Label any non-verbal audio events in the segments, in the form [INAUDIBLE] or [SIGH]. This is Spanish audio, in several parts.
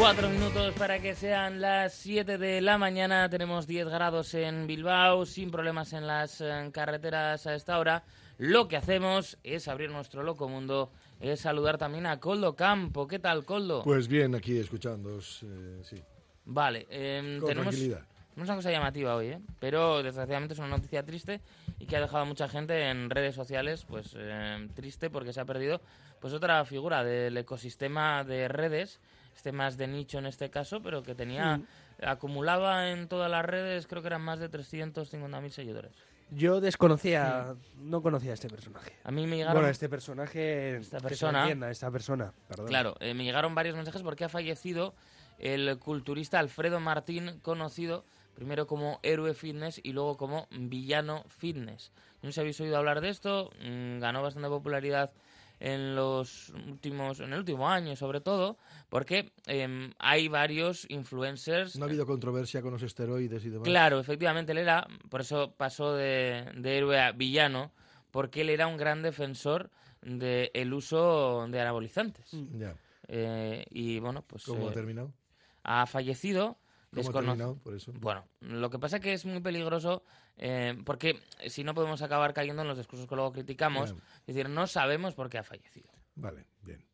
Cuatro minutos para que sean las 7 de la mañana. Tenemos 10 grados en Bilbao, sin problemas en las eh, carreteras a esta hora. Lo que hacemos es abrir nuestro loco mundo, es saludar también a Coldo Campo. ¿Qué tal, Coldo? Pues bien, aquí escuchando, eh, sí. Vale, eh, Con tenemos tranquilidad. una cosa llamativa hoy, ¿eh? pero desgraciadamente es una noticia triste y que ha dejado a mucha gente en redes sociales pues eh, triste porque se ha perdido pues otra figura del ecosistema de redes, este más de nicho en este caso, pero que tenía acumulaba en todas las redes creo que eran más de 350.000 seguidores. Yo desconocía, no conocía a este personaje. A mí me llegaron Bueno, este personaje, Esta que se persona. entienda, esta persona, perdón. Claro, eh, me llegaron varios mensajes porque ha fallecido el culturista Alfredo Martín, conocido primero como héroe fitness y luego como villano fitness. No sé si habéis oído hablar de esto, mm, ganó bastante popularidad en los últimos, en el último año sobre todo, porque em, hay varios influencers No ha habido controversia con los esteroides y demás. Claro, efectivamente, él era, por eso pasó de, de héroe a villano, porque él era un gran defensor del uso de anabolizantes. Ya. Eh, y bueno, pues ¿Cómo ha eh, terminado? ha fallecido. Por eso. Bueno, lo que pasa es que es muy peligroso eh, porque si no podemos acabar cayendo en los discursos que luego criticamos, es decir, no sabemos por qué ha fallecido. Vale, bien.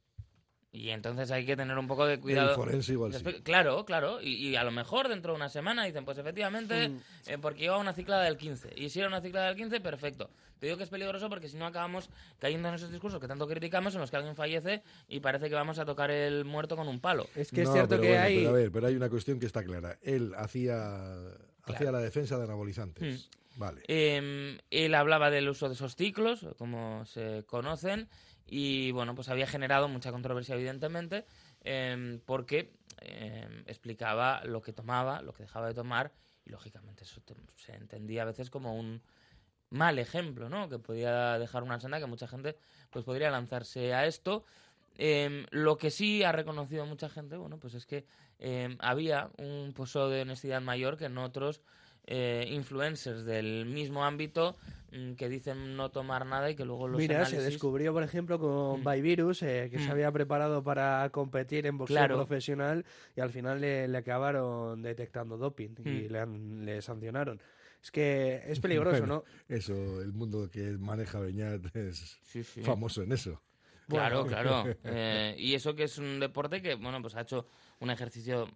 Y entonces hay que tener un poco de El cuidado. forense igual sí. Claro, claro. Y, y a lo mejor dentro de una semana dicen, pues efectivamente, Mm. eh, porque iba una ciclada del 15. Y si era una ciclada del 15, perfecto. Te digo que es peligroso porque si no acabamos cayendo en esos discursos que tanto criticamos, en los que alguien fallece y parece que vamos a tocar el muerto con un palo. Es que es cierto pero que bueno, hay... Pero a ver, pero hay una cuestión que está clara. Él hacía, hacía la defensa de anabolizantes. Vale. Eh, él hablaba del uso de esos ciclos, como se conocen, y bueno, pues había generado mucha controversia, evidentemente, eh, porque eh, explicaba lo que tomaba, lo que dejaba de tomar, y lógicamente eso te- se entendía a veces como un mal ejemplo, ¿no? Que podía dejar una senda que mucha gente pues podría lanzarse a esto. Lo que sí ha reconocido mucha gente, bueno, pues es que eh, había un pozo de honestidad mayor que en otros eh, influencers del mismo ámbito mm, que dicen no tomar nada y que luego los Mira, se descubrió, por ejemplo, con Mm. Byvirus, eh, que Mm. se había preparado para competir en boxeo Claro. profesional y al final le, le acabaron detectando doping y Mm. le, han- le sancionaron. Es que es [LAUGHS] peligroso, Bueno, ¿no? Eso, el mundo que maneja Beñat es Sí, sí. famoso en eso. Claro, Bueno. claro. [LAUGHS] Eh, y eso que es un deporte que, bueno, pues ha hecho un ejercicio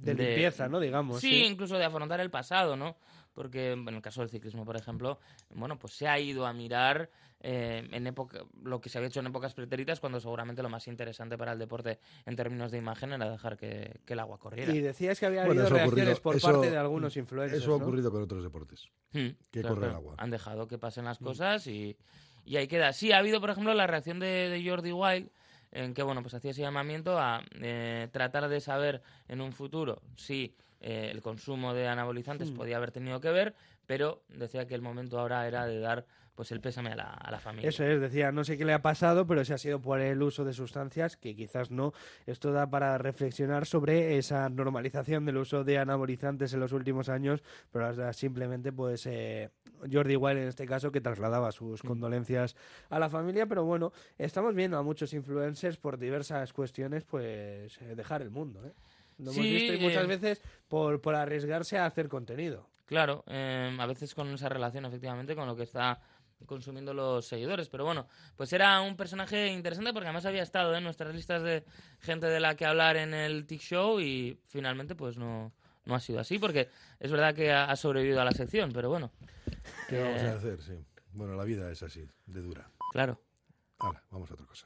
De limpieza, ¿no? Digamos. sí, incluso de afrontar el pasado, ¿no? Porque en el caso del ciclismo, por ejemplo, bueno, pues se ha ido a mirar eh, en época, lo que se había hecho en épocas pretéritas, cuando seguramente lo más interesante para el deporte en términos de imagen era dejar que, que el agua corriera. Y decías que había Bueno, habido reacciones ocurrido- por eso- parte de algunos influencers. Eso ha ¿no? ocurrido con otros deportes. Hmm, que corre el agua. Han dejado que pasen las cosas y, y ahí queda. Sí, ha habido, por ejemplo, la reacción de, de Jordi Wild, en que, bueno, pues hacía ese llamamiento a eh, tratar de saber en un futuro si eh, el consumo de anabolizantes Mm. podía haber tenido que ver, pero decía que el momento ahora era de dar pues el pésame a la, a la familia. Eso es, decía, no sé qué le ha pasado, pero si ha sido por el uso de sustancias, que quizás no. Esto da para reflexionar sobre esa normalización del uso de anabolizantes en los últimos años, pero simplemente, pues, eh, Jordi Wild en este caso, que trasladaba sus condolencias a la familia, pero bueno, estamos viendo a muchos influencers por diversas cuestiones, pues, eh, dejar el mundo, ¿eh? Lo hemos visto y muchas eh, veces por, por arriesgarse a hacer contenido. Claro, eh, a veces con esa relación, efectivamente, con lo que está consumiendo los seguidores. Pero bueno, pues era un personaje interesante porque además había estado en nuestras listas de gente de la que hablar en el TIC Show y finalmente pues no, no ha sido así porque es verdad que ha sobrevivido a la sección, pero bueno, ¿Qué vamos a hacer? Sí. Bueno, la vida es así, de dura. claro. Ahora, vamos a otra cosa.